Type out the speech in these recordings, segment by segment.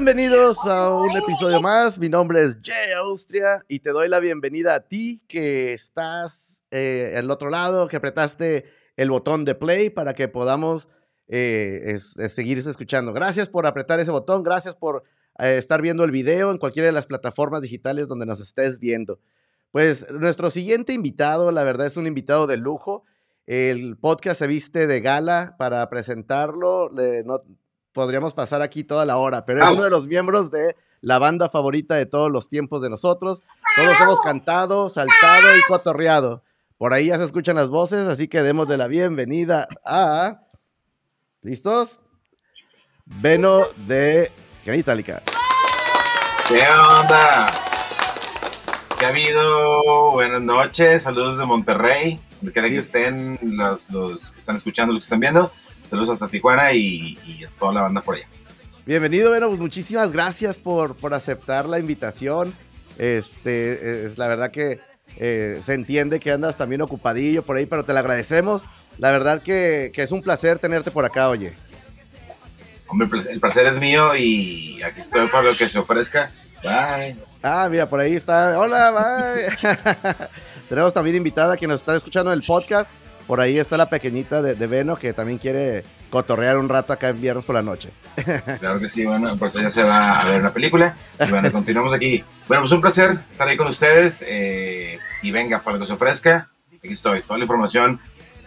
Bienvenidos a un episodio más. Mi nombre es Jay Austria y te doy la bienvenida a ti que estás eh, al otro lado, que apretaste el botón de play para que podamos eh, seguir escuchando. Gracias por apretar ese botón, gracias por eh, estar viendo el video en cualquiera de las plataformas digitales donde nos estés viendo. Pues nuestro siguiente invitado, la verdad es un invitado de lujo. El podcast se viste de gala para presentarlo. no, podríamos pasar aquí toda la hora, pero es uno de los miembros de la banda favorita de todos los tiempos de nosotros. Todos hemos cantado, saltado y cotorreado. Por ahí ya se escuchan las voces, así que demos de la bienvenida a. ¿Listos? Veno de Genitalica. ¿Qué onda? ¿Qué ha habido? Buenas noches, saludos de Monterrey. Donde quiera que estén los, los, que están escuchando, los que están viendo. Saludos hasta Tijuana y, a toda la banda por allá. Bienvenido, bueno, pues muchísimas gracias por, por aceptar la invitación. Este, es la verdad que eh, se entiende que andas también ocupadillo por ahí, pero te lo agradecemos. La verdad que, que es un placer tenerte por acá, oye. Hombre, el placer es mío y aquí estoy para lo que se ofrezca. Bye. Ah, mira, por ahí está. Hola, bye. Tenemos también invitada que nos está escuchando en el podcast. Por ahí está la pequeñita de, de Veno que también quiere cotorrear un rato acá en viernes por la noche. Claro que sí, bueno, pues ya se va a ver una película. Y bueno, continuamos aquí. Bueno, pues un placer estar ahí con ustedes. Eh, y venga, para lo que se ofrezca, aquí estoy. Toda la información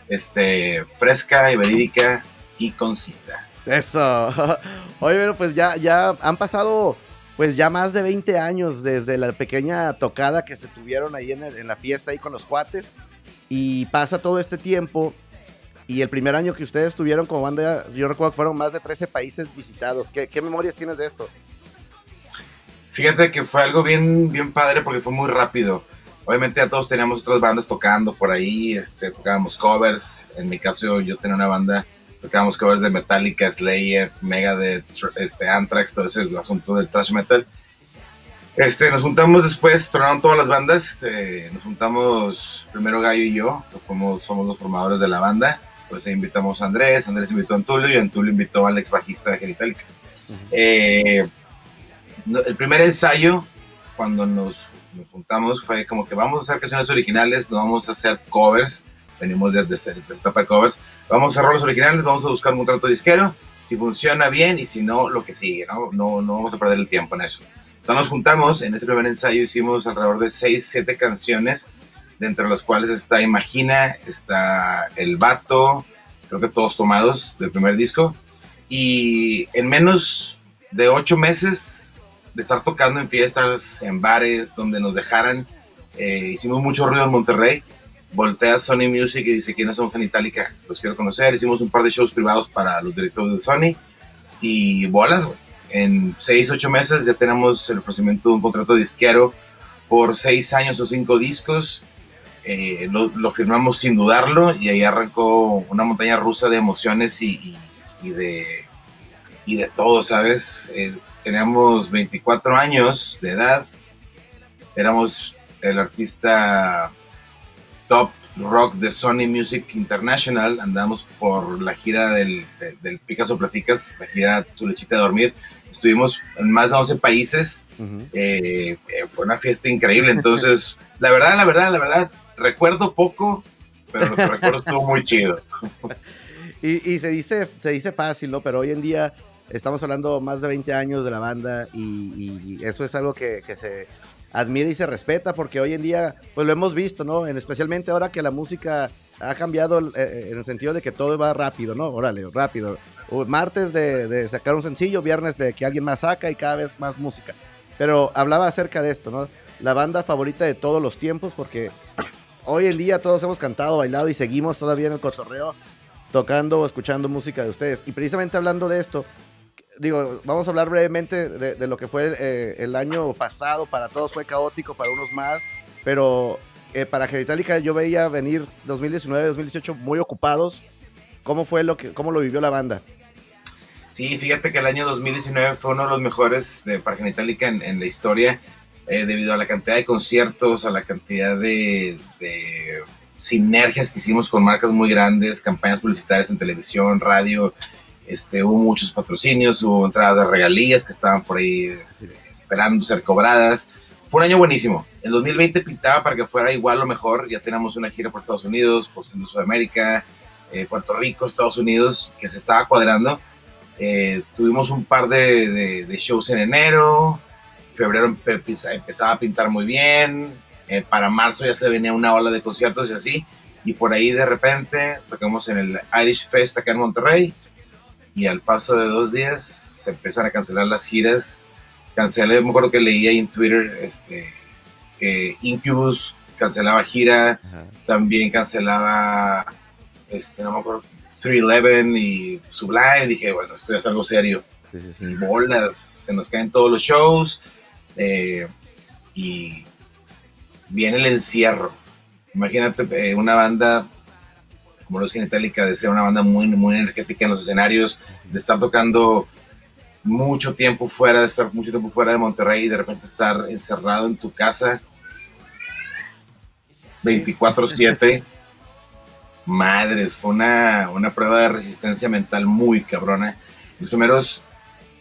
este, fresca y verídica y concisa. Eso. Oye, bueno, pues ya, ya han pasado pues ya más de 20 años desde la pequeña tocada que se tuvieron ahí en, en la fiesta ahí con los cuates. Y pasa todo este tiempo y el primer año que ustedes estuvieron como banda, yo recuerdo que fueron más de 13 países visitados. ¿Qué, memorias tienes de esto? Fíjate que fue algo bien, bien padre porque fue muy rápido. Obviamente ya todos teníamos otras bandas tocando por ahí, este, tocábamos covers. En mi caso yo tenía una banda, tocábamos covers de Metallica, Slayer, Megadeth, este, Anthrax, todo ese asunto del thrash metal. Este, nos juntamos después, tronaron todas las bandas. Este, nos juntamos primero Gallo y yo, somos, somos los formadores de la banda. Después invitamos a Andrés, Andrés invitó a Antulio y Antulio invitó al ex bajista de Genitalica. Eh, el primer ensayo, cuando nos, nos, juntamos, fue como que vamos a hacer canciones originales, no vamos a hacer covers. Venimos de, esta etapa de covers. Vamos a hacer roles originales, vamos a buscar un trato disquero. Si funciona bien y si no, lo que sigue, ¿no? No, no vamos a perder el tiempo en eso. Entonces nos juntamos, en ese primer ensayo hicimos alrededor de 6, 7 canciones, dentro de las cuales está Imagina, está El Vato, creo que todos tomados del primer disco. Y en menos de 8 meses de estar tocando en fiestas, en bares, donde nos dejaran, eh, hicimos mucho ruido en Monterrey. Voltea Sony Music y dice quiénes son Genitalica, los quiero conocer. Hicimos un par de shows privados para los directores de Sony y bolas, güey en seis, ocho meses ya tenemos el ofrecimiento de un contrato disquero por seis años o cinco discos. Eh, lo, firmamos sin dudarlo y ahí arrancó una montaña rusa de emociones y, de, y de todo, ¿sabes? Eh, teníamos 24 años de edad, éramos el artista top rock de Sony Music International, andamos por la gira del, del, del Picasso Platicas, la gira Tu Lechita de Dormir, estuvimos en más de 11 países, eh, eh, fue una fiesta increíble, entonces, la verdad, la verdad, la verdad, recuerdo poco, pero lo que recuerdo estuvo muy chido. y, se, dice, se dice fácil, ¿no? Pero hoy en día estamos hablando más de 20 años de la banda y, eso es algo que, se admira y se respeta porque hoy en día, pues lo hemos visto, ¿no? En, especialmente ahora que la música ha cambiado eh, en el sentido de que todo va rápido, ¿no? Órale, rápido martes de, sacar un sencillo, viernes de que alguien más saca y cada vez más música. Pero hablaba acerca de esto, ¿no? La banda favorita de todos los tiempos, porque hoy en día todos hemos cantado, bailado y seguimos todavía en el cotorreo, tocando o escuchando música de ustedes. Y precisamente hablando de esto, digo, vamos a hablar brevemente de, lo que fue eh, el año pasado. Para todos fue caótico, para unos más, pero eh, para Genitalica yo veía venir 2019, 2018 muy ocupados. ¿Cómo fue lo que, cómo lo vivió la banda? Sí, fíjate que el año 2019 fue uno de los mejores de para Genitalica en, la historia, eh, debido a la cantidad de conciertos, a la cantidad de, sinergias que hicimos con marcas muy grandes, campañas publicitarias en televisión, radio. Este, hubo muchos patrocinios, hubo entradas de regalías que estaban por ahí este, esperando ser cobradas. Fue un año buenísimo. El 2020 pintaba para que fuera igual o mejor. Ya tenemos una gira por Estados Unidos, por Centro Sudamérica, eh, Puerto Rico, Estados Unidos, que se estaba cuadrando. Eh, tuvimos un par de, de, shows en enero. Febrero empezaba a pintar muy bien. Eh, para marzo ya se venía una ola de conciertos y así. Y por ahí de repente tocamos en el Irish Fest acá en Monterrey. Y al paso de dos días se empiezan a cancelar las giras. Cancelé, me acuerdo que leía en Twitter este, que Incubus cancelaba gira. También cancelaba, este, no me acuerdo, 311 y Sublime. Dije, bueno, esto ya es algo serio. Y bolas, se nos caen todos los shows. Eh, y viene el encierro Imagínate eh, una banda como los Genitalica, de ser una banda muy, muy energética en los escenarios, de estar tocando mucho tiempo fuera, de estar mucho tiempo fuera de Monterrey y de repente estar encerrado en tu casa 24/7. Madres, fue una, una prueba de resistencia mental muy cabrona. Los primeros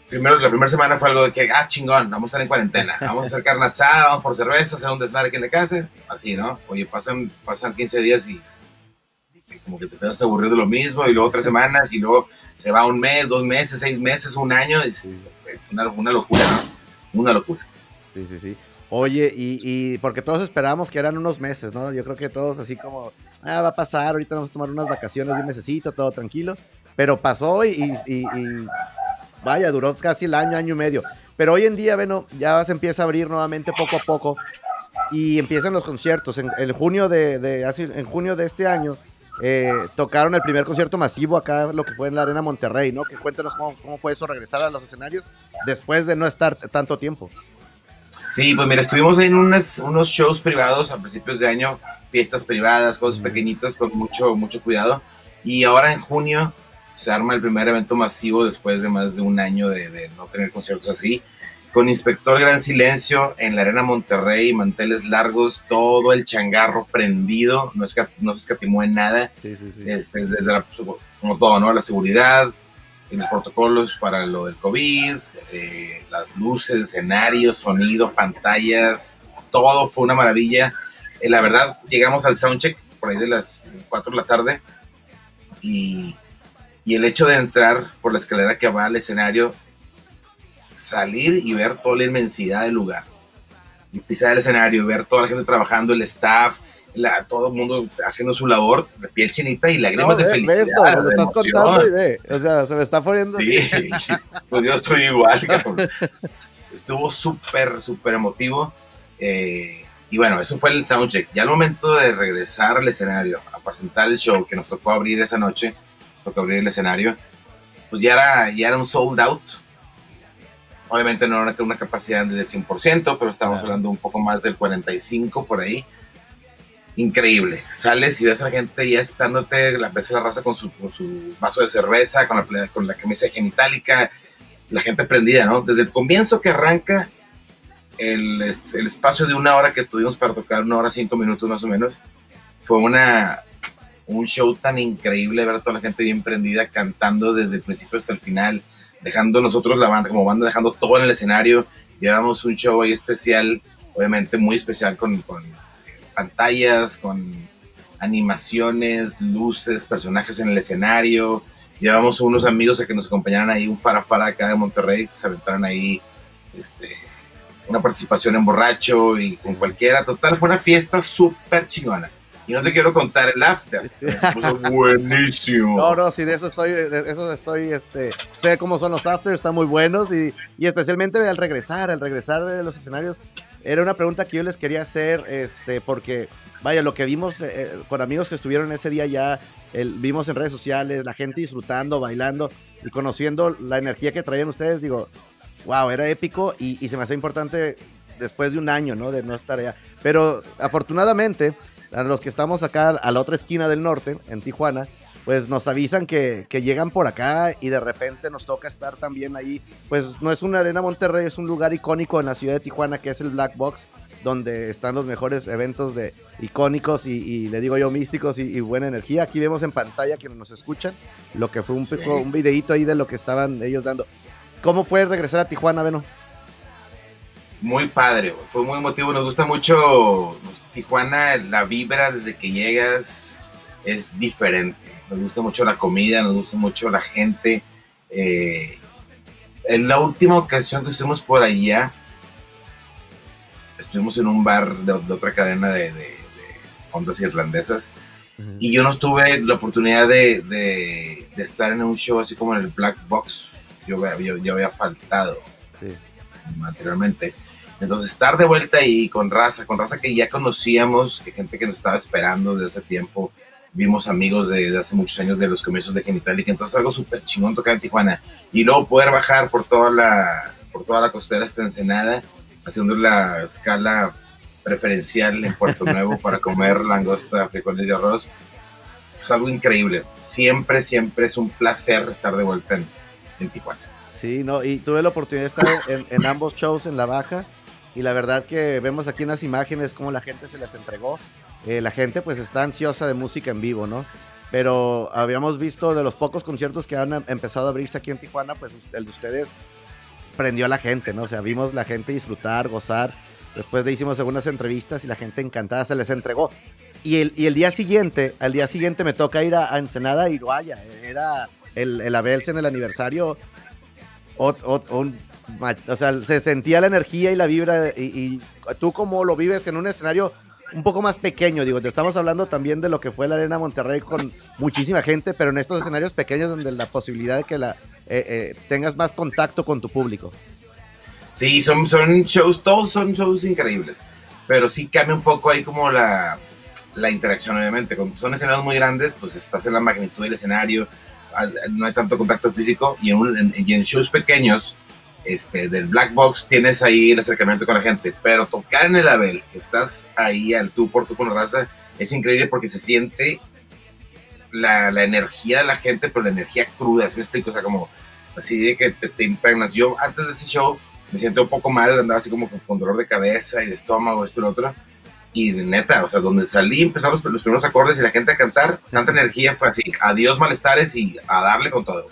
primero, la primera semana fue algo de que, ah, chingón, vamos a estar en cuarentena, vamos a hacer carne asada, vamos por cerveza, hacer un desmadre aquí en la casa, así, ¿no? Oye, pasan, pasan 15 días y, como que te empiezas a aburrir de lo mismo, y luego tres semanas, y luego se va un mes, dos meses, seis meses, un año, es una, una locura, ¿no? Una locura. Sí, sí, sí. Oye, y, y, porque todos esperábamos que eran unos meses, ¿no? Yo creo que todos así como, ah, va a pasar, ahorita vamos a tomar unas vacaciones de un mesecito, todo tranquilo. Pero pasó y, y, vaya, duró casi el año, año y medio. Pero hoy en día, bueno, ya se empieza a abrir nuevamente poco a poco y empiezan los conciertos. En, junio de, en junio de este año eh, tocaron el primer concierto masivo acá, lo que fue en la Arena Monterrey, ¿no? Que cuéntanos cómo, fue eso, regresar a los escenarios después de no estar tanto tiempo. Sí, pues mira, estuvimos en unos shows privados a principios de año, fiestas privadas, cosas pequeñitas con mucho, mucho cuidado. Y ahora en junio se arma el primer evento masivo después de más de un año de, no tener conciertos así, con Inspector Gran Silencio en la Arena Monterrey, manteles largos, todo el changarro prendido, no, se escatimó en nada, este, desde la, como todo, ¿no? La seguridad, los protocolos para lo del COVID, eh, las luces, escenarios, sonido, pantallas, todo fue una maravilla. Eh, la verdad, llegamos al soundcheck por ahí de las 4 de la tarde y y el hecho de entrar por la escalera que va al escenario, salir y ver toda la inmensidad del lugar. Y pisar el escenario, ver toda la gente trabajando, el staff, la, todo el mundo haciendo su labor, de piel chinita y lágrimas de felicidad. Esto, lo estás contando y ve, o sea, se me está poniendo. Sí, pues yo estoy igual. Estuvo súper, súper emotivo. Eh, y bueno, eso fue el soundcheck. Ya al momento de regresar al escenario a presentar el show que nos tocó abrir esa noche, toca abrir el escenario, pues ya era, ya era un sold out. Obviamente no era una capacidad del 100%, pero estamos hablando un poco más del 45% por ahí. Increíble. Sales y ves a la gente ya esperándote, la, ves a la raza con su, su vaso de cerveza, con la, con la camisa genitálica, la gente prendida, ¿no? Desde el comienzo que arranca el, el, espacio de una hora que tuvimos para tocar, una hora cinco minutos más o menos, fue una, un show tan increíble, ver a toda la gente bien prendida cantando desde el principio hasta el final, dejando nosotros la banda, como banda, dejando todo en el escenario. Llevamos un show ahí especial, obviamente muy especial con, este, pantallas, con animaciones, luces, personajes en el escenario. Llevamos unos amigos a que nos acompañaran ahí, un farafara acá de Monterrey, que se aventaron ahí este, una participación en borracho y con cualquiera. Total, fue una fiesta súper chingona. Y no te quiero contar el after. buenísimo. No, no, sí, de eso estoy, de eso estoy, este, sé cómo son los afters, están muy buenos y, y especialmente al regresar, al regresar de los escenarios, era una pregunta que yo les quería hacer, este, porque, vaya, lo que vimos eh, eh, con amigos que estuvieron ese día ya, el, vimos en redes sociales, la gente disfrutando, bailando y conociendo la energía que traían ustedes, digo, wow, era épico y, y se me hace importante después de un año, ¿no? De no estar allá. Pero afortunadamente, a los que estamos acá a la otra esquina del norte, en Tijuana, pues nos avisan que, llegan por acá y de repente nos toca estar también ahí. Pues no es una arena Monterrey, es un lugar icónico en la ciudad de Tijuana que es el Black Box, donde están los mejores eventos de, icónicos y, le digo yo místicos y, buena energía. Aquí vemos en pantalla quienes nos escuchan lo que fue un, un videito ahí de lo que estaban ellos dando. ¿Cómo fue regresar a Tijuana, Beno? Muy padre, fue muy emotivo. Nos gusta mucho pues, Tijuana, la vibra desde que llegas es diferente. Nos gusta mucho la comida, nos gusta mucho la gente. Eh, en la última ocasión que estuvimos por allá, estuvimos en un bar de, otra cadena de, ondas irlandesas. Y yo no tuve la oportunidad de, estar en un show así como en el Black Box. Yo, yo, había faltado materialmente. Entonces, estar de vuelta ahí con raza, con raza que ya conocíamos, gente que nos estaba esperando desde hace tiempo, vimos amigos de, hace muchos años de los comienzos de Genitalica, entonces algo súper chingón tocar en Tijuana. Y luego poder bajar por toda la, por toda la costera hasta Ensenada, haciendo la escala preferencial en Puerto Nuevo para comer langosta, frijoles y arroz. Es algo increíble. Siempre, siempre es un placer estar de vuelta en, Tijuana. Sí, no, y tuve la oportunidad de estar en ambos shows en La Baja y la verdad que vemos aquí unas imágenes como la gente se les entregó. Eh, la gente pues está ansiosa de música en vivo, ¿no? Pero habíamos visto de los pocos conciertos que han empezado a abrirse aquí en Tijuana, pues el de ustedes prendió a la gente, ¿no? O sea, vimos la gente disfrutar, gozar. Después de hicimos algunas entrevistas y la gente encantada se les entregó. Y el, y el día siguiente, al día siguiente me toca ir a, Ensenada y vaya, era el, el Abelsen, el aniversario, un o sea, se sentía la energía y la vibra. Y, tú, como lo vives en un escenario un poco más pequeño, digo, te estamos hablando también de lo que fue la Arena Monterrey con muchísima gente, pero en estos escenarios pequeños donde la posibilidad de que la, eh, eh, tengas más contacto con tu público. Sí, son, son shows, todos son shows increíbles, pero sí cambia un poco ahí como la, la interacción, obviamente. Cuando son escenarios muy grandes, pues estás en la magnitud del escenario, no hay tanto contacto físico, y en, y en shows pequeños, este, del black box tienes ahí el acercamiento con la gente, pero tocar en el Abels, que estás ahí al tú por tú con la raza, es increíble porque se siente la, la, energía de la gente, pero la energía cruda, así me explico? O sea, como así de que te, te, impregnas. Yo antes de ese show me siento un poco mal, andaba así como con, dolor de cabeza y de estómago, esto y lo otro. Y de neta, o sea, donde salí, empezaron los, los primeros acordes y la gente a cantar, tanta energía fue así, adiós malestares y a darle con todo.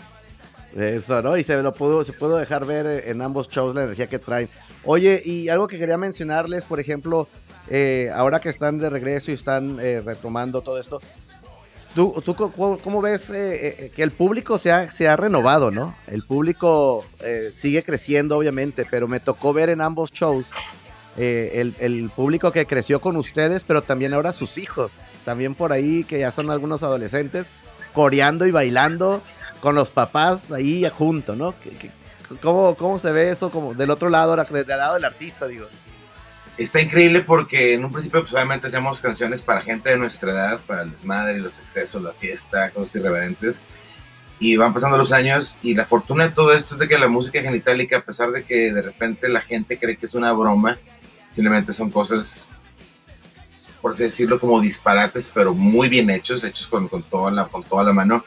Eso, ¿no? Y se lo pudo, se pudo dejar ver eh, en ambos shows la energía que traen. Oye, y algo que quería mencionarles, por ejemplo, eh, ahora que están de regreso y están eh, retomando todo esto, ¿tú, tú cómo, ves que el público se ha, se ha renovado, ¿no? El público sigue creciendo, obviamente, pero me tocó ver en ambos shows el, el, público que creció con ustedes, pero también ahora sus hijos, también por ahí que ya son algunos adolescentes, coreando y bailando con los papás ahí junto, ¿no? ¿Cómo, ¿Cómo se ve eso como del otro lado, del lado del artista, digo? Está increíble porque en un principio pues obviamente hacemos canciones para gente de nuestra edad, para el desmadre, los excesos, la fiesta, cosas irreverentes. Y van pasando los años y la fortuna de todo esto es de que la música genitálica, a pesar de que de repente la gente cree que es una broma, simplemente son cosas, por así decirlo, como disparates, pero muy bien hechos, hechos con, con, toda, la, con toda la mano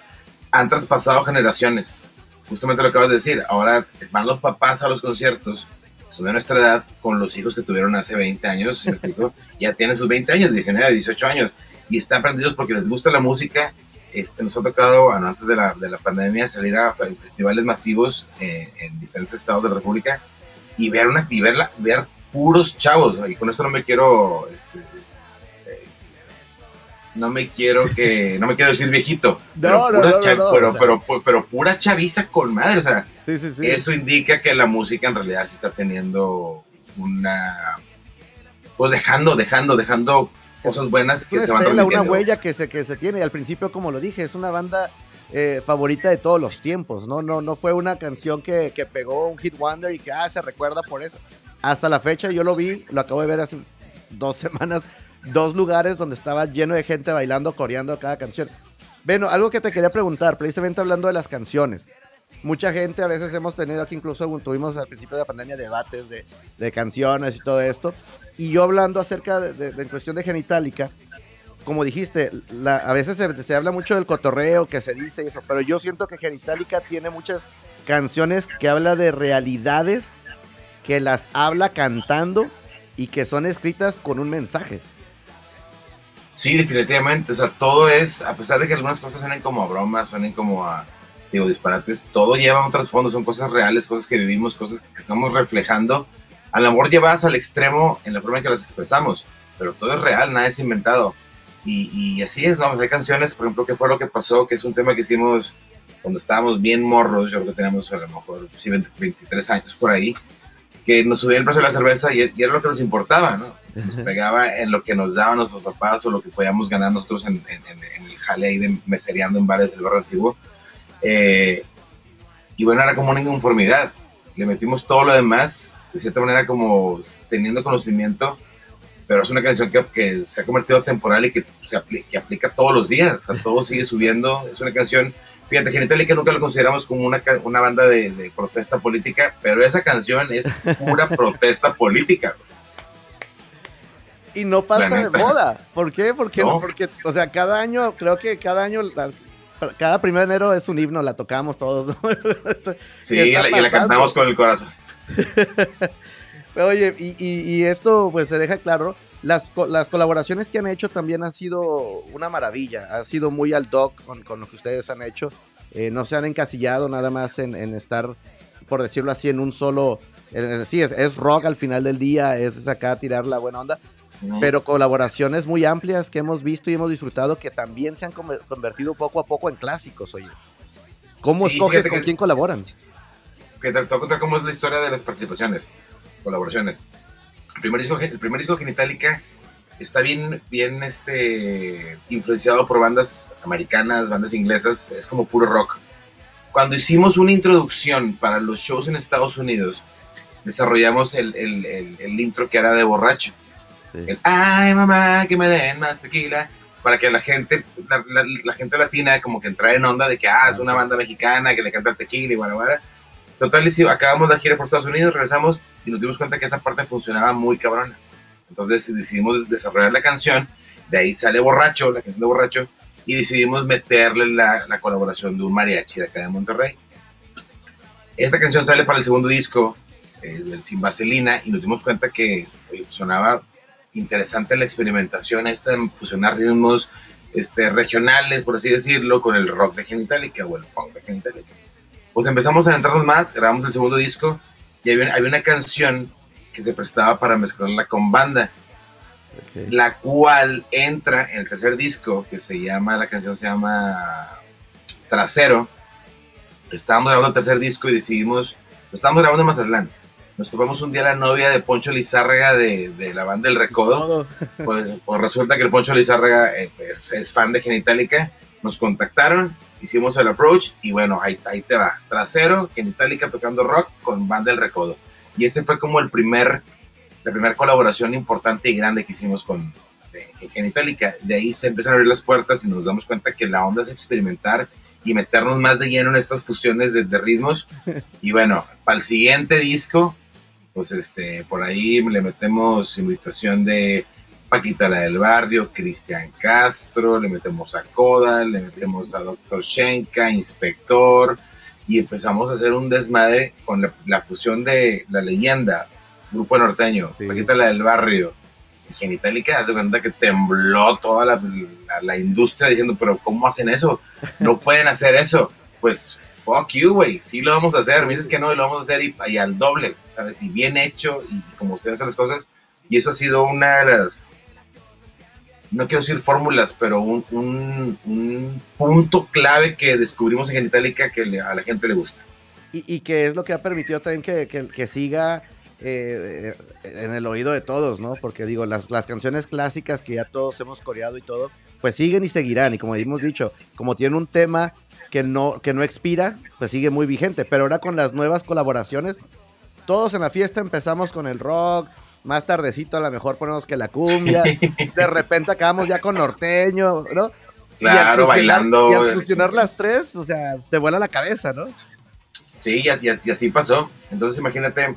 han traspasado generaciones. Justamente lo acabas de decir. Ahora van los papás a los conciertos, son de nuestra edad, con los hijos que tuvieron hace 20 años. ya tienen sus 20 años, 19, 18 años. Y están aprendidos porque les gusta la música. Este, nos ha tocado, antes de la, de la pandemia, salir a festivales masivos eh, en diferentes estados de la República y ver, una, y verla, ver puros chavos. Y con esto no me quiero este, no me quiero que, no me quiero decir viejito, pero, pura pero, pero, pura chaviza con madre, o sea, eso indica que la música en realidad sí está teniendo una, pues dejando, dejando, dejando cosas buenas que se van a Una huella que se, que se tiene, y al principio, como lo dije, es una banda eh, favorita de todos los tiempos, ¿no? No, no fue una canción que, que pegó un hit wonder y que ah, se recuerda por eso. Hasta la fecha yo lo vi, lo acabo de ver hace dos semanas dos lugares donde estaba lleno de gente bailando, coreando cada canción. Bueno, algo que te quería preguntar, precisamente hablando de las canciones. Mucha gente, a veces hemos tenido aquí, incluso tuvimos al principio de la pandemia debates de, canciones y todo esto. Y yo hablando acerca de, de, cuestión de genitálica, como dijiste, a veces se, se, habla mucho del cotorreo que se dice y eso, pero yo siento que Genitalica tiene muchas canciones que habla de realidades, que las habla cantando y que son escritas con un mensaje. Sí, definitivamente. O sea, todo es, a pesar de que algunas cosas suenen como a bromas, suenen como a, digo, disparates, todo lleva un trasfondo, son cosas reales, cosas que vivimos, cosas que estamos reflejando. A lo mejor llevadas al extremo en la forma en que las expresamos, pero todo es real, nada es inventado. Y, y así es, ¿no? Hay canciones, por ejemplo, ¿qué fue lo que pasó? Que es un tema que hicimos cuando estábamos bien morros, yo creo que teníamos a lo mejor sí, 23 años por ahí, que nos subía el precio de la cerveza y, era lo que nos importaba, ¿no? Nos pegaba en lo que nos daban nuestros papás o lo que podíamos ganar nosotros en, en, el jale ahí de mesereando en bares del barrio antiguo. Eh, y bueno, era como una inconformidad. Le metimos todo lo demás, de cierta manera como teniendo conocimiento, pero es una canción que, que se ha convertido temporal y que se aplica, que aplica todos los días, o sea, todo sigue subiendo. Es una canción Fíjate, Genitalica nunca lo consideramos como una, una banda de, protesta política, pero esa canción es pura protesta política. Y no pasa de moda. ¿Por qué? Porque, no. porque, o sea, cada año, creo que cada año, cada primero de enero es un himno, la tocamos todos. Sí, y la, cantamos con el corazón. Oye, y, y, esto pues se deja claro, las, las, colaboraciones que han hecho también han sido una maravilla, ha sido muy al doc con, con lo que ustedes han hecho, eh, no se han encasillado nada más en, en, estar, por decirlo así, en un solo, sí, es, es, rock al final del día, es acá tirar la buena onda, pero colaboraciones muy amplias que hemos visto y hemos disfrutado que también se han convertido poco a poco en clásicos, oye. ¿Cómo escoges con quién colaboran? Que te, contar cómo es la historia de las participaciones, colaboraciones. El primer disco, el primer disco Genitalica está bien, bien este, influenciado por bandas americanas, bandas inglesas, es como puro rock. Cuando hicimos una introducción para los shows en Estados Unidos, desarrollamos el, el, el, intro que era de borracho. El, ay mamá, que me den más tequila, para que la gente, la, la, gente latina como que entrara en onda de que, ah, es una banda mexicana que le canta el tequila y bueno, Total, y acabamos la gira por Estados Unidos, regresamos y nos dimos cuenta que esa parte funcionaba muy cabrona. Entonces decidimos desarrollar la canción, de ahí sale Borracho, la canción de Borracho, y decidimos meterle la, la colaboración de un mariachi de acá de Monterrey. Esta canción sale para el segundo disco, eh, del Sin Vaselina, y nos dimos cuenta que sonaba interesante la experimentación, esta en fusionar ritmos este, regionales, por así decirlo, con el rock de Genitalica o el punk de Genitalica pues empezamos a entrarnos más, grabamos el segundo disco y había, una canción que se prestaba para mezclarla con banda, la cual entra en el tercer disco que se llama, la canción se llama Trasero. Estábamos grabando el tercer disco y decidimos, lo estábamos grabando en Mazatlán. Nos topamos un día la novia de Poncho Lizárraga de, de la banda El Recodo. Pues, pues, resulta que el Poncho Lizárraga eh, es, es fan de Genitalica. Nos contactaron hicimos el approach y bueno, ahí, ahí te va. Trasero, Genitalica tocando rock con Banda del Recodo. Y ese fue como el primer, la primera colaboración importante y grande que hicimos con Genitalica. De ahí se empiezan a abrir las puertas y nos damos cuenta que la onda es experimentar y meternos más de lleno en estas fusiones de, de ritmos. Y bueno, para el siguiente disco, pues este, por ahí le metemos invitación de Paquita la del barrio, Cristian Castro, le metemos a Coda, le metemos a Doctor Shenka, Inspector, y empezamos a hacer un desmadre con la, fusión de la leyenda, grupo norteño, Paquita la del barrio, y Genitalica, hace cuenta que tembló toda la, la, industria diciendo, pero ¿cómo hacen eso? No pueden hacer eso. Pues fuck you, güey, sí lo vamos a hacer, me dices que no, lo vamos a hacer y, y al doble, ¿sabes? Y bien hecho, y como ustedes hacen las cosas, y eso ha sido una de las no quiero decir fórmulas, pero un, un, punto clave que descubrimos en Genitalica que a la gente le gusta. Y, y, que es lo que ha permitido también que, que, siga eh, en el oído de todos, ¿no? Porque digo, las, las, canciones clásicas que ya todos hemos coreado y todo, pues siguen y seguirán. Y como hemos dicho, como tiene un tema que no, que no expira, pues sigue muy vigente. Pero ahora con las nuevas colaboraciones, todos en la fiesta empezamos con el rock, más tardecito a lo mejor ponemos que la cumbia, de repente acabamos ya con norteño, ¿no? Claro, bailando. Y al fusionar las tres, o sea, te vuela la cabeza, ¿no? Sí, y así, así, pasó. Entonces imagínate,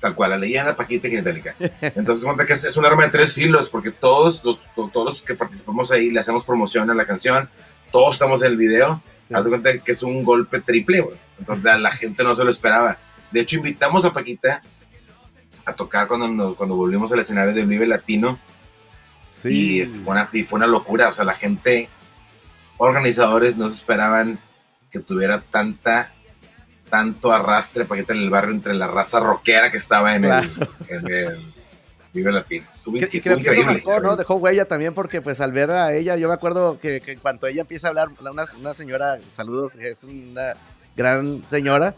tal cual, la leyenda Paquita y Genitalica. Entonces, cuenta que es, un arma de tres filos, porque todos los, todos los que participamos ahí le hacemos promoción a la canción, todos estamos en el video. Haz de cuenta que es un golpe triple, güey. Entonces, la gente no se lo esperaba. De hecho, invitamos a Paquita a tocar cuando, cuando volvimos al escenario de Vive Latino. Y, fue una, y fue una locura, o sea, la gente, organizadores no se esperaban que tuviera tanta tanto arrastre para en el barrio entre la raza rockera que estaba en, el, en el Vive Latino. Estuvo, increíble. ¿no? Dejó huella también porque pues al ver a ella, yo me acuerdo que, en cuanto ella empieza a hablar, una, una señora, saludos, es una gran señora,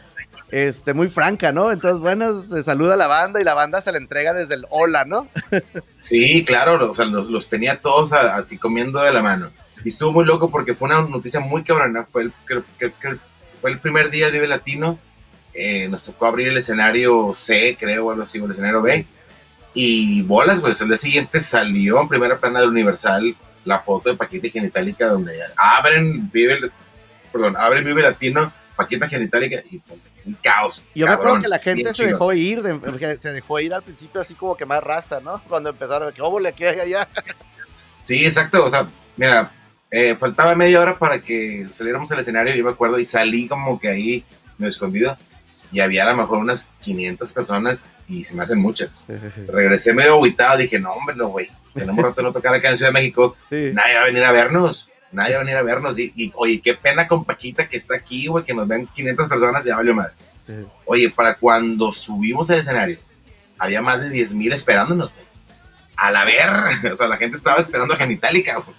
este, muy franca, ¿no? Entonces, bueno, se saluda a la banda y la banda se la entrega desde el hola, ¿no? sí, claro, o sea, los, tenía todos así comiendo de la mano. Y estuvo muy loco porque fue una noticia muy cabrona. Fue el, fue el primer día de Vive Latino. Eh, nos tocó abrir el escenario C, creo, o algo así, el escenario B. Y bolas, pues el día siguiente salió en primera plana de Universal la foto de Paquita Genitalica donde abren Vive, perdón, abren Vive Latino, Paquita Genitalica y un caos. Yo me acuerdo que la gente se dejó ir, se dejó ir al principio así como que más raza, ¿no? Cuando empezaron, que le aquí allá. Sí, exacto, o sea, mira, eh, faltaba media hora para que saliéramos al escenario, yo me acuerdo, y salí como que ahí, medio escondido, y había a lo mejor unas 500 personas y se me hacen muchas. Regresé medio aguitado, dije, no, hombre, no, güey, tenemos rato de no tocar acá en Ciudad de México, nadie va a venir a vernos, nadie va a venir a vernos. Y, oye, qué pena con Paquita que está aquí, güey, que nos vean 500 personas, ya valió madre. Oye, para cuando subimos al escenario, había más de 10 mil esperándonos, güey. A la ver, o sea, la gente estaba esperando a Genitalica, güey.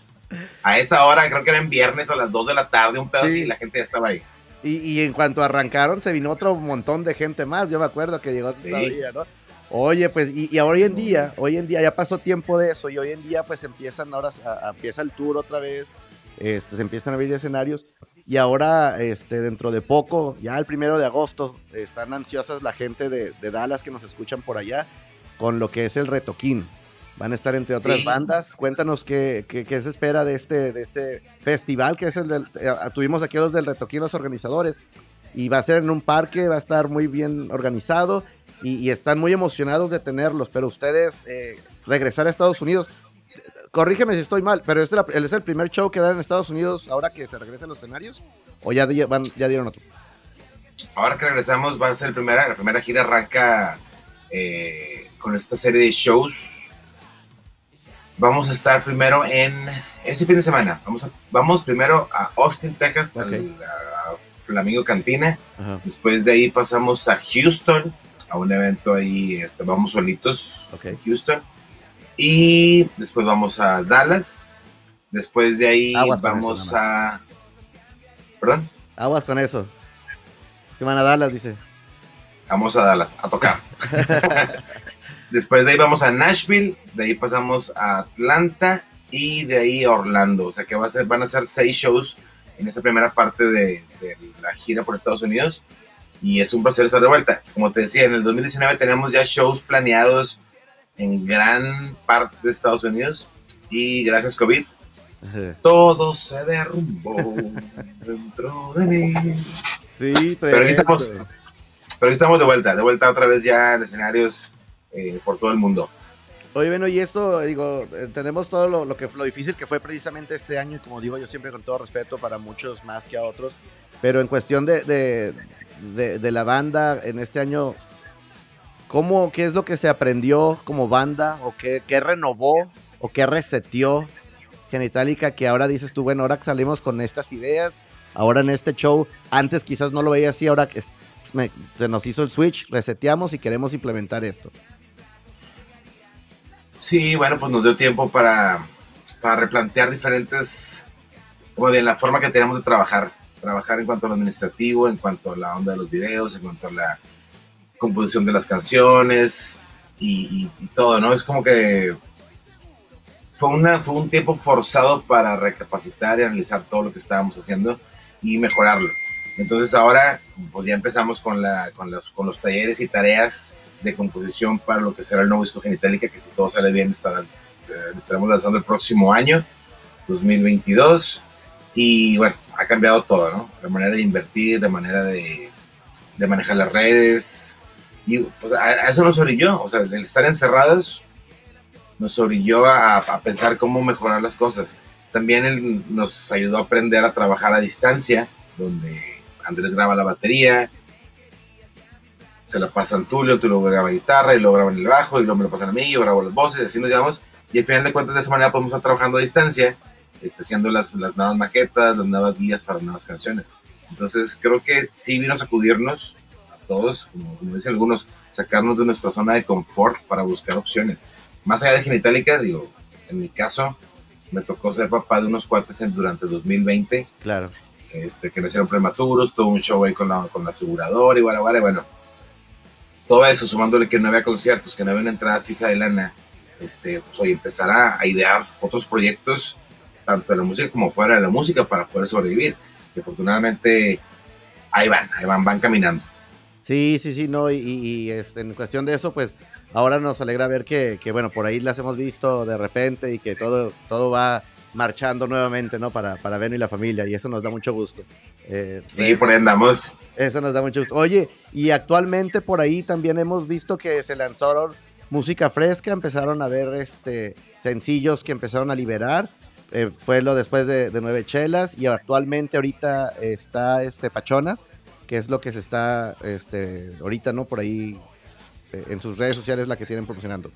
A esa hora, creo que era en viernes a las 2 de la tarde, un pedo así, y la gente ya estaba ahí. Y, en cuanto arrancaron, se vino otro montón de gente más. Yo me acuerdo que llegó todavía, ¿no? Oye, pues, y, hoy en día, hoy en día ya pasó tiempo de eso, y hoy en día, pues empiezan ahora, empieza el tour otra vez, este, se empiezan a abrir escenarios, y ahora, este, dentro de poco, ya el primero de agosto, están ansiosas la gente de, de Dallas que nos escuchan por allá, con lo que es el retoquín. Van a estar entre otras bandas. Cuéntanos qué, qué, se espera de este, de este festival, que es el del... Eh, tuvimos aquí a los del Retoquín, los organizadores, y va a ser en un parque, va a estar muy bien organizado, y, están muy emocionados de tenerlos, pero ustedes eh, regresar a Estados Unidos, corrígeme si estoy mal, pero ¿es, es el primer show que dan en Estados Unidos ahora que se regresen los escenarios? ¿O ya, van, ya dieron otro? Ahora que regresamos va a ser el primera, la primera gira arranca eh, con esta serie de shows Vamos a estar primero en ese fin de semana. Vamos, vamos primero a Austin, Texas, a Flamingo Cantina. Después de ahí pasamos a Houston, a un evento ahí, este, vamos solitos en Houston. Y después vamos a Dallas. Después de ahí vamos a... ¿Perdón? Aguas con eso. Es que van a Dallas, dice. Vamos a Dallas, a tocar. Después de ahí vamos a Nashville, de ahí pasamos a Atlanta y de ahí a Orlando. O sea que va a ser, van a ser seis shows en esta primera parte de, la gira por Estados Unidos. Y es un placer estar de vuelta. Como te decía, en el 2019 tenemos ya shows planeados en gran parte de Estados Unidos. Y gracias COVID, todo se derrumbó dentro de mí. Sí, pero aquí estamos. Pero aquí estamos de vuelta, de vuelta otra vez ya en escenarios eh, por todo el mundo. Oye, bueno, y esto, digo, entendemos todo lo, que, lo difícil que fue precisamente este año, y como digo yo siempre con todo respeto para muchos más que a otros, pero en cuestión de, de, la banda en este año, ¿cómo, ¿qué es lo que se aprendió como banda o qué, qué renovó o qué reseteó Genitalica que ahora dices tú, bueno, ahora que salimos con estas ideas, ahora en este show, antes quizás no lo veía así, ahora que se nos hizo el switch, reseteamos y queremos implementar esto? Sí, bueno, pues nos dio tiempo para, replantear diferentes, como bien, la forma que tenemos de trabajar. Trabajar en cuanto a lo administrativo, en cuanto a la onda de los videos, en cuanto a la composición de las canciones y, todo, ¿no? Es como que fue, una, fue un tiempo forzado para recapacitar y analizar todo lo que estábamos haciendo y mejorarlo. Entonces ahora pues ya empezamos con, la, con, los, con los talleres y tareas de composición para lo que será el nuevo disco Genitalica, que si todo sale bien estará, eh, estaremos lanzando el próximo año, 2022. Y bueno, ha cambiado todo, ¿no? La manera de invertir, la manera de, de manejar las redes. Y pues a, eso nos orilló, o sea, el estar encerrados nos orilló a, a pensar cómo mejorar las cosas. También nos ayudó a aprender a trabajar a distancia, donde Andrés graba la batería, se la pasan Tulio, Tulio graba guitarra y lo graban el bajo y luego me lo pasan a mí, yo grabo las voces, así nos llevamos. y al final de cuentas de esa manera podemos estar trabajando a distancia, este, haciendo las, las nuevas maquetas, las nuevas guías para nuevas canciones. Entonces creo que sí vino a sacudirnos a todos, como, dicen algunos, sacarnos de nuestra zona de confort para buscar opciones. Más allá de Genitalica, digo, en mi caso, me tocó ser papá de unos cuates en, durante 2020. Claro. Este, que nacieron prematuros, todo un show ahí con la, con la aseguradora y bueno, bueno. Todo eso, sumándole que no había conciertos, que no había una entrada fija de lana, este, pues hoy empezar a, idear otros proyectos, tanto de la música como fuera de la música, para poder sobrevivir. Y afortunadamente ahí van, ahí van, van caminando. Sí, sí, sí, no, y, este, en cuestión de eso, pues ahora nos alegra ver que, que, bueno, por ahí las hemos visto de repente y que todo, todo va marchando nuevamente, ¿no? Para, para Beno y la familia, y eso nos da mucho gusto. Eh, sí, por ahí andamos. Eso nos da mucho gusto. Oye, y actualmente por ahí también hemos visto que se lanzaron música fresca, empezaron a ver este, sencillos que empezaron a liberar. Eh, fue lo después de, Nueve Chelas y actualmente ahorita está este Pachonas, que es lo que se está este, ahorita, ¿no? Por ahí eh, en sus redes sociales la que tienen promocionando.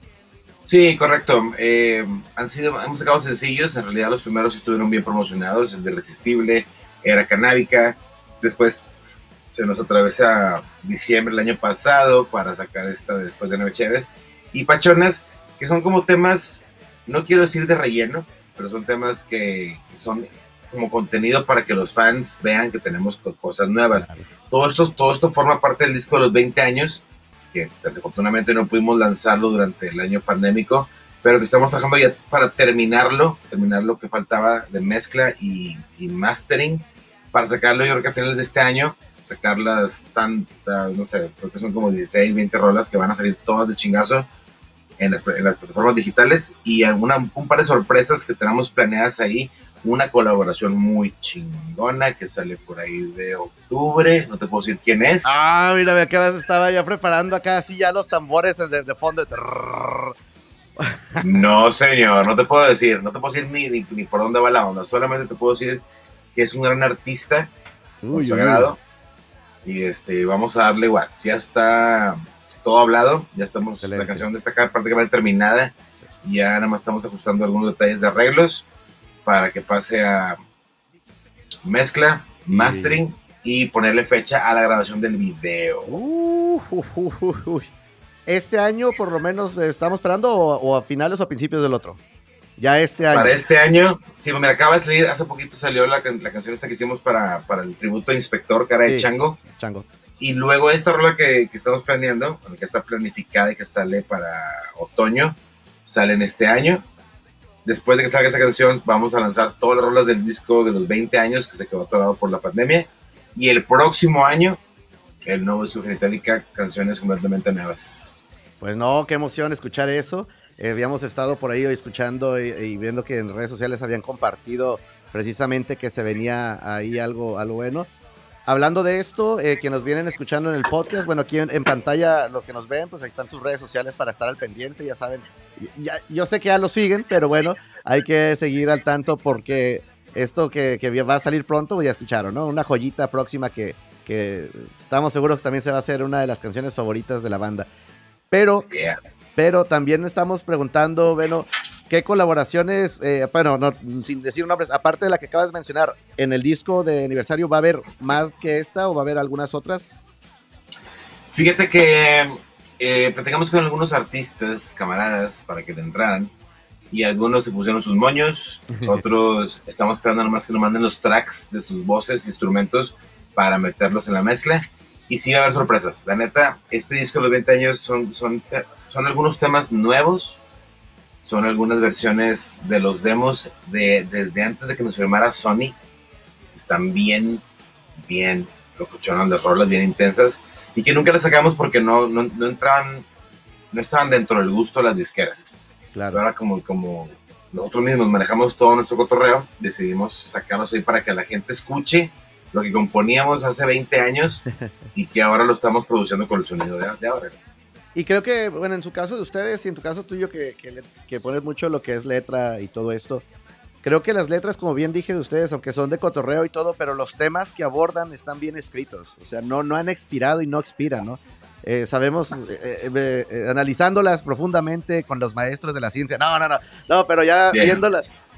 Sí, correcto. Eh, han sido, hemos sacado sencillos, en realidad los primeros estuvieron bien promocionados, el de Resistible, era Canábica, después se nos atravesa diciembre del año pasado para sacar esta después de Nueve Cheves, y Pachonas, que son como temas, no quiero decir de relleno, pero son temas que, son como contenido para que los fans vean que tenemos cosas nuevas. Todo esto, todo esto forma parte del disco de los 20 años, que desafortunadamente no pudimos lanzarlo durante el año pandémico, pero que estamos trabajando ya para terminarlo, terminar lo que faltaba de mezcla y, mastering, para sacarlo yo creo que a finales de este año, sacarlas tantas, no sé, creo que son como 16, 20 rolas que van a salir todas de chingazo en las, plataformas digitales y alguna, un par de sorpresas que tenemos planeadas ahí. Una colaboración muy chingona que sale por ahí de octubre. No te puedo decir quién es. Ah, mira, me acabas, estaba ya preparando acá así ya los tambores de, de fondo. No, señor, no te puedo decir. No te puedo decir ni, ni, por dónde va la onda. Solamente te puedo decir que es un gran artista, consagrado. Y este, vamos a darle watts. Ya está todo hablado, ya estamos, la canción está prácticamente terminada, ya nada más estamos ajustando algunos detalles de arreglos para que pase a mezcla, mastering y ponerle fecha a la grabación del video. este año por lo menos estamos esperando o, a finales o a principios del otro. Ya este año. Para este año, sí, me acaba de salir, hace poquito salió la, canción esta que hicimos para, para el tributo a Inspector, cara de Chango. Chango. Y luego esta rola que, que, estamos planeando, que está planificada y que sale para otoño, sale en este año. Después de que salga esa canción, vamos a lanzar todas las rolas del disco de los 20 años que se quedó atorado por la pandemia. Y el próximo año, el nuevo disco Genitalica, canciones completamente nuevas. Pues no, qué emoción escuchar eso. Eh, habíamos estado por ahí escuchando y, y, viendo que en redes sociales habían compartido precisamente que se venía ahí algo, algo bueno. Hablando de esto, eh, que nos vienen escuchando en el podcast, bueno, aquí en, pantalla, los que nos ven, pues ahí están sus redes sociales para estar al pendiente, ya saben. Ya, yo sé que ya lo siguen, pero bueno, hay que seguir al tanto porque esto que, va a salir pronto, pues ya escucharon, ¿no? Una joyita próxima que, que estamos seguros que también se va a hacer una de las canciones favoritas de la banda. Pero, pero también estamos preguntando, bueno, ¿Qué colaboraciones, eh, bueno, sin decir nombres, aparte de la que acabas de mencionar, en el disco de aniversario va a haber más que esta o va a haber algunas otras? Fíjate que eh, platicamos con algunos artistas, camaradas, para que le entraran. Y algunos se pusieron sus moños, otros estamos esperando nomás que nos manden los tracks de sus voces, instrumentos, para meterlos en la mezcla. Y sí va a haber sorpresas. La neta, este disco de los 20 años son, son, son algunos temas nuevos, son algunas versiones de los demos de desde antes de que nos firmara Sony. Están bien, bien locuchonas las rolas, bien intensas, y que nunca las sacamos porque no, no, no entraban, no estaban dentro del gusto de las disqueras. Claro. Ahora como, como nosotros mismos manejamos todo nuestro cotorreo, decidimos sacarlos ahí para que la gente escuche lo que componíamos hace 20 años y que ahora lo estamos produciendo con el sonido de, de ahora. Y creo que, bueno, en su caso de ustedes y en tu caso tuyo, que, que, pones mucho lo que es letra y todo esto, creo que las letras, como bien dije de ustedes, aunque son de cotorreo y todo, pero los temas que abordan están bien escritos. O sea, no, no han expirado y no expiran, ¿no? eh, sabemos, eh, analizándolas profundamente con los maestros de la ciencia. No, no, no, no, pero ya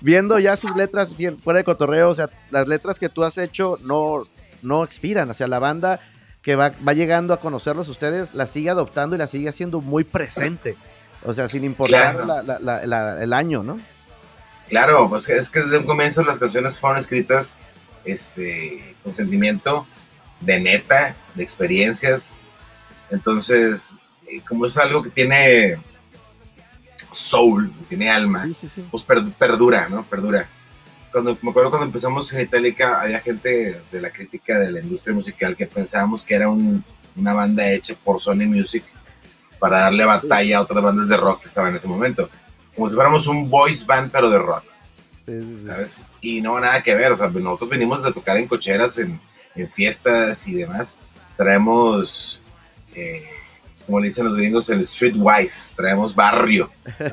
viendo ya sus letras fuera de cotorreo, o sea, las letras que tú has hecho no, no expiran, o sea, la banda que va, va llegando a conocerlos ustedes, la sigue adoptando y la sigue haciendo muy presente. O sea, sin importar el año, ¿no? Claro, pues es que desde un comienzo las canciones fueron escritas este, con sentimiento de neta, de experiencias. Entonces, eh, como es algo que tiene soul, tiene alma, pues perdura, ¿no? Perdura. Cuando, me acuerdo cuando empezamos en Itálica, había gente de la crítica de la industria musical que pensábamos que era una banda hecha por Sony Music para darle batalla a otras bandas de rock que estaban en ese momento. Como si fuéramos un voice band, pero de rock. ¿Sabes? Y no, nada que ver. O sea, nosotros venimos de tocar en cocheras, en, en fiestas y demás. Traemos, eh, como le dicen los gringos, el streetwise. Traemos barrio.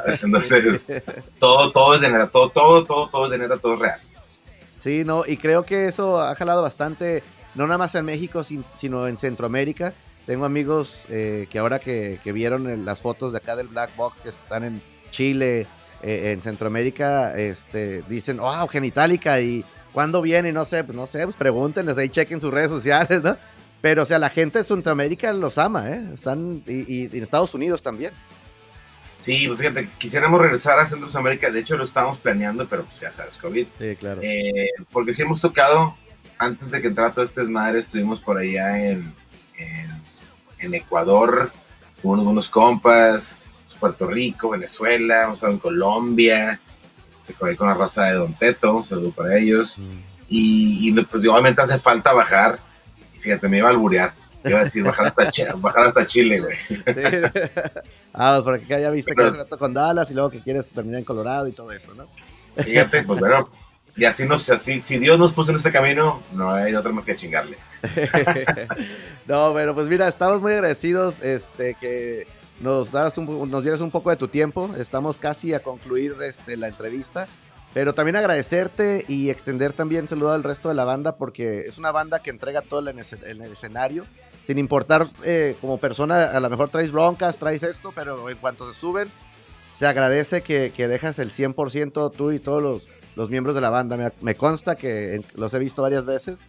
Entonces, todo, todo es de neta, todo, todo, todo, todo es de neta, todo es real. Sí, no, y creo que eso ha jalado bastante, no nada más en México, sino en Centroamérica tengo amigos eh, que ahora que, vieron las fotos de acá del Black Box que están en Chile, eh, en Centroamérica, este, dicen, wow, Genitalica, y ¿cuándo viene? No sé, pues no sé, pues pregúntenles, ahí chequen sus redes sociales, ¿no? Pero, o sea, la gente de Centroamérica los ama, ¿eh? Están, y, en Estados Unidos también. Sí, pues fíjate, quisiéramos regresar a Centroamérica, de hecho lo estábamos planeando, pero pues ya sabes, COVID. Sí, claro. Eh, porque sí hemos tocado, antes de que entrara todo este desmadre, estuvimos por allá en en Ecuador, unos, unos compas, pues, Puerto Rico, Venezuela, hemos estado en Colombia, este, con la raza de Don Teto, un saludo para ellos. Mm. Y, pues obviamente hace falta bajar, y fíjate, me iba a alburear, iba a decir bajar hasta, bajar hasta Chile, güey. Ah, pues porque ya viste que hace rato con Dallas y luego que quieres terminar en Colorado y todo eso, ¿no? Fíjate, pues bueno, y así nos, así, si Dios nos puso en este camino, no hay otra más que chingarle. no, bueno, pues mira, estamos muy agradecidos este, que nos, un, nos dieras un poco de tu tiempo. Estamos casi a concluir este, la entrevista. Pero también agradecerte y extender también saludo al resto de la banda porque es una banda que entrega todo en el, escenario. Sin importar eh, como persona, a lo mejor traes broncas, traes esto, pero en cuanto se suben, se agradece que, que dejas el 100% tú y todos los, los miembros de la banda. Me, consta que los he visto varias veces,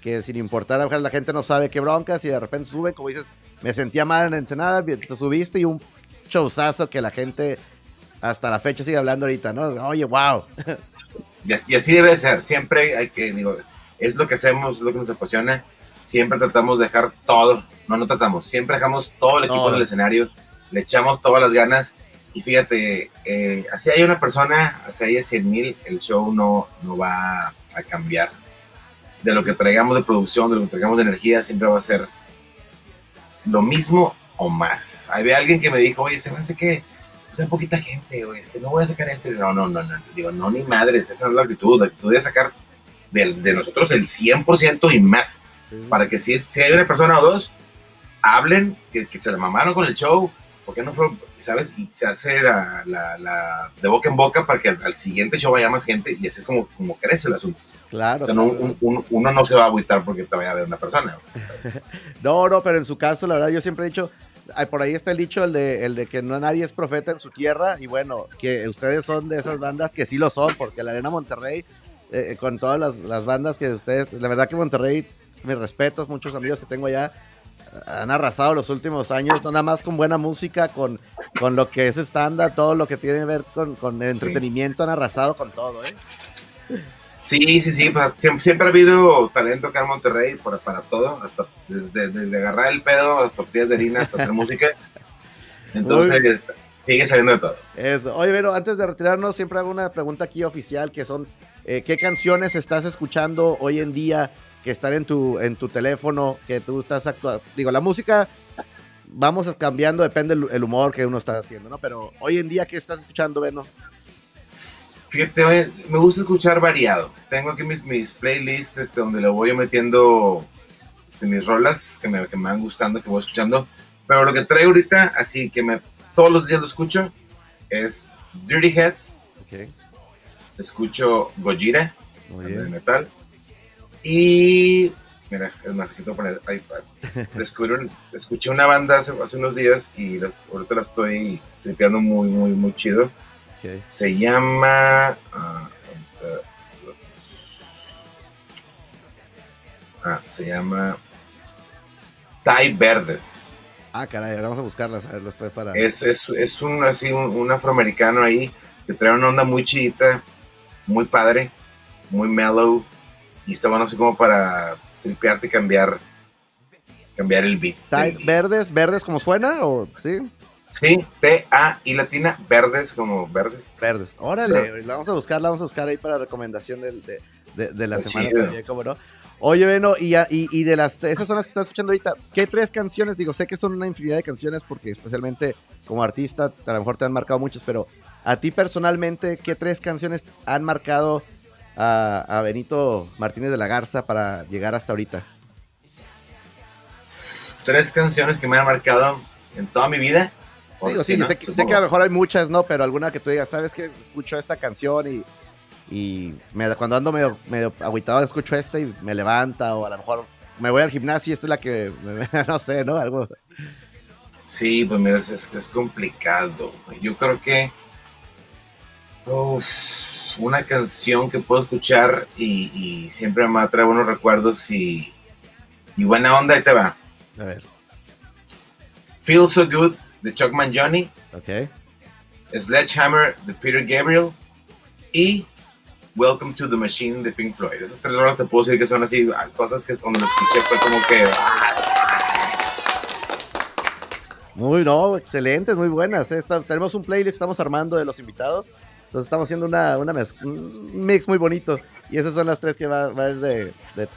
que sin importar, a la gente no sabe qué broncas y de repente suben, como dices, me sentía mal en Ensenada, te subiste y un showzazo que la gente hasta la fecha sigue hablando ahorita, ¿no? Oye, wow. Y así debe ser, siempre hay que, digo, es lo que hacemos, es lo que nos apasiona, siempre tratamos de dejar todo, no, no tratamos, siempre dejamos todo el equipo en el escenario, le echamos todas las ganas y fíjate, eh, así hay una persona, así hay 100 mil, el show no, no va a cambiar. De lo que traigamos de producción, de lo que traigamos de energía, siempre va a ser lo mismo o más. Había alguien que me dijo, oye, se me hace que pues hay poquita gente, o este, no voy a sacar este. No, no, no, no. Digo, no, ni madres, esa es la actitud, la actitud de sacar de, de nosotros el 100% y más. Para que si, si hay una persona o dos, hablen, que, que se la mamaron con el show, porque no fue, sabes? Y se hace la, la, de boca en boca para que al, siguiente show vaya más gente y así es como, como crece el asunto. Claro. O sea, uno no se va a agüitar porque te vaya a ver una persona. no, no, pero en su caso, la verdad, yo siempre he dicho, por ahí está el dicho, el de, el de que no nadie es profeta en su tierra, y bueno, que ustedes son de esas bandas que sí lo son, porque la Arena Monterrey, eh, con todas las, las, bandas que ustedes, la verdad que Monterrey, mis respetos, muchos amigos que tengo allá, han arrasado los últimos años, no nada más con buena música, con, con lo que es estándar, todo lo que tiene que ver con, con entretenimiento, han arrasado con todo, ¿eh? Sí, sí, sí, pues, siempre, ha habido talento acá en Monterrey para, para todo, hasta desde, desde agarrar el pedo hasta tortillas de harina hasta hacer música. Entonces, sigue saliendo de todo. Eso. Oye, pero antes de retirarnos, siempre hago una pregunta aquí oficial, que son, eh, ¿qué canciones estás escuchando hoy en día que están en tu, en tu teléfono, que tú estás actuando. Digo, la música vamos cambiando, depende el, humor que uno está haciendo, ¿no? Pero hoy en día, ¿qué estás escuchando, Beno? Fíjate, me gusta escuchar variado. Tengo aquí mis, mis playlists este, donde le voy metiendo este, mis rolas que me, que me van gustando, que voy escuchando. Pero lo que traigo ahorita, así que me, todos los días lo escucho, es Dirty Heads. Okay. Escucho Gojira, de metal. Y Mira, es más, aquí tengo que poner iPad. Descubrí un- escuché una banda hace, hace unos días y las- ahorita la estoy tripeando muy, muy, muy chido. Se llama. ah, ¿dónde está? Ah, se llama. Tai Verdes. Ah, caray, ahora vamos a buscarlas, a ver después para... Es, es, es un, así, un, un afroamericano ahí que trae una onda muy chidita, muy padre, muy mellow. Y está bueno así como para tripearte y cambiar, cambiar el beat. Del- verdes, verdes como suena o sí, Sí, T-A y latina, verdes como verdes. verdes. Órale, la vamos a buscar, la vamos a buscar ahí para recomendación del- de, de- de la semana también, ¿cómo no? Oye, Beno, y, y, y de las esas son las que estás escuchando ahorita, ¿qué tres canciones? Digo, sé que son una infinidad de canciones porque especialmente como artista a lo mejor te han marcado muchas, pero a ti personalmente, ¿qué tres canciones han marcado a, a Benito Martínez de la Garza para llegar hasta ahorita? Tres canciones que me han marcado en toda mi vida. ¿Por Digo, sí, sé, que, sé Supongo. que a lo mejor hay muchas, ¿no? Pero alguna que tú digas, ¿sabes qué? Escucho esta canción y, y me- cuando ando medio, medio agüitado escucho esta y me levanta o a lo mejor me voy al gimnasio y esta es la que, me- no sé, ¿no? Algo. Sí, pues mira, es, es- es complicado. Yo creo que uf, una canción que puedo escuchar y, y siempre me trae buenos recuerdos y, y buena onda, ahí te va. A ver, Feel So Good de Chuck Johnny, ok. Sledgehammer de Peter Gabriel y Welcome to the Machine de Pink Floyd. Esas tres horas te puedo decir que son así, ah, cosas que cuando las escuché fue como que... Muy, no, excelentes, muy buenas. ¿eh? Está- tenemos un playlist que estamos armando de los invitados. Entonces estamos haciendo una, una mez- un mix muy bonito. Y esas son las tres que va, va a ir de, de-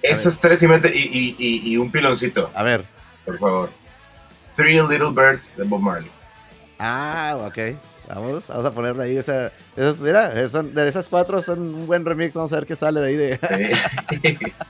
Esas tres y, y- y- y un piloncito, A ver. por favor. Three Little Birds de Bob Marley. Ah, ok. Vamos, vamos a ponerle ahí esa. Esas, mira, esas- de esas cuatro son un buen remix. Vamos a ver qué sale de ahí. De... Sí.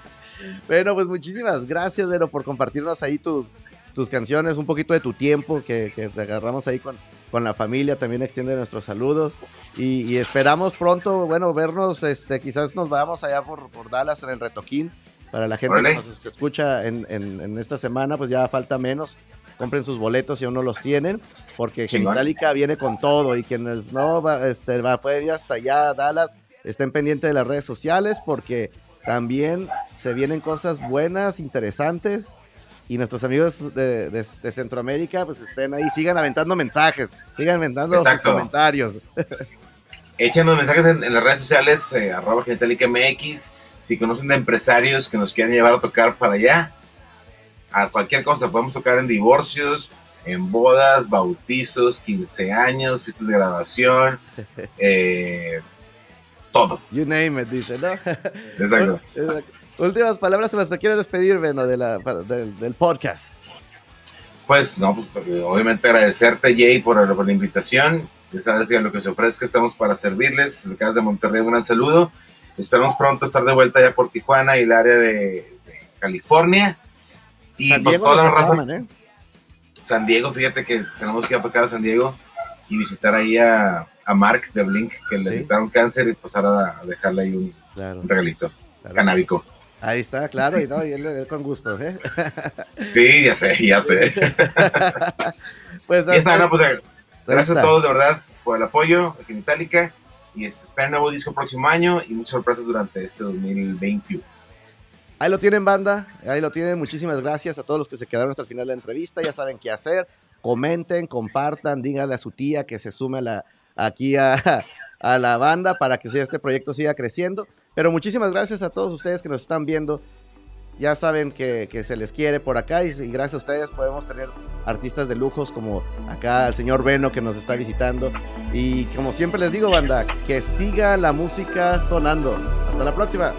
Bueno, pues muchísimas gracias, Vero, por compartirnos ahí tus, tus canciones, un poquito de tu tiempo que, que agarramos ahí con, con la familia. También extiende nuestros saludos. Y, y esperamos pronto, bueno, vernos. Este, quizás nos vayamos allá por, por Dallas en el Retoquín. Para la gente que nos escucha en, en- en esta semana, pues ya falta menos. Compren sus boletos si aún no los tienen, porque. Genitalica viene con todo y quienes no va, este, va, pueden ir hasta allá a Dallas, estén pendientes de las redes sociales porque también se vienen cosas buenas, interesantes y nuestros amigos de, de- de Centroamérica pues estén ahí, sigan aventando mensajes, sigan aventando sus Exacto. comentarios. Échenos mensajes en, en las redes sociales, eh, arroba MX. Si conocen de empresarios que nos quieran llevar a tocar para allá, a cualquier cosa, podemos tocar en divorcios, en bodas, bautizos, 15 años, fiestas de graduación, eh, todo. You name it, dice, ¿no? Exacto. Últimas palabras, las te quieres despedir, Beno, de la, del, del podcast. Pues no, pues, obviamente agradecerte, Jay, por, por la invitación. Ya sabes que a lo que se ofrezca estamos para servirles. Desde acá de Monterrey, un gran saludo. Esperamos pronto estar de vuelta ya por Tijuana y el área de, de California. Y San pues Diego toda la nos raza. aclaman, ¿eh? San Diego, fíjate que tenemos que ir a tocar a San Diego y visitar ahí a, a Mark de Blink, que le Sí. detectaron cáncer y pasar a, a dejarle ahí un, Claro, un regalito claro. canábico. Ahí está, claro, y, no, y él, él con gusto, ¿eh? Sí, ya sé, ya sé. Pues, Y esa, no, pues, ahí Gracias está. a todos de verdad por el apoyo aquí en Itálica y este, esperen nuevo disco próximo año y muchas sorpresas durante este 2021. Ahí lo tienen, banda. Ahí lo tienen. Muchísimas gracias a todos los que se quedaron hasta el final de la entrevista. Ya saben qué hacer. Comenten, compartan, díganle a su tía que se sume a la, aquí a, a la banda para que este proyecto siga creciendo. Pero muchísimas gracias a todos ustedes que nos están viendo. Ya saben que, que se les quiere por acá y, y gracias a ustedes podemos tener artistas de lujos como acá el señor Beno que nos está visitando. Y como siempre les digo, banda, que siga la música sonando. Hasta la próxima.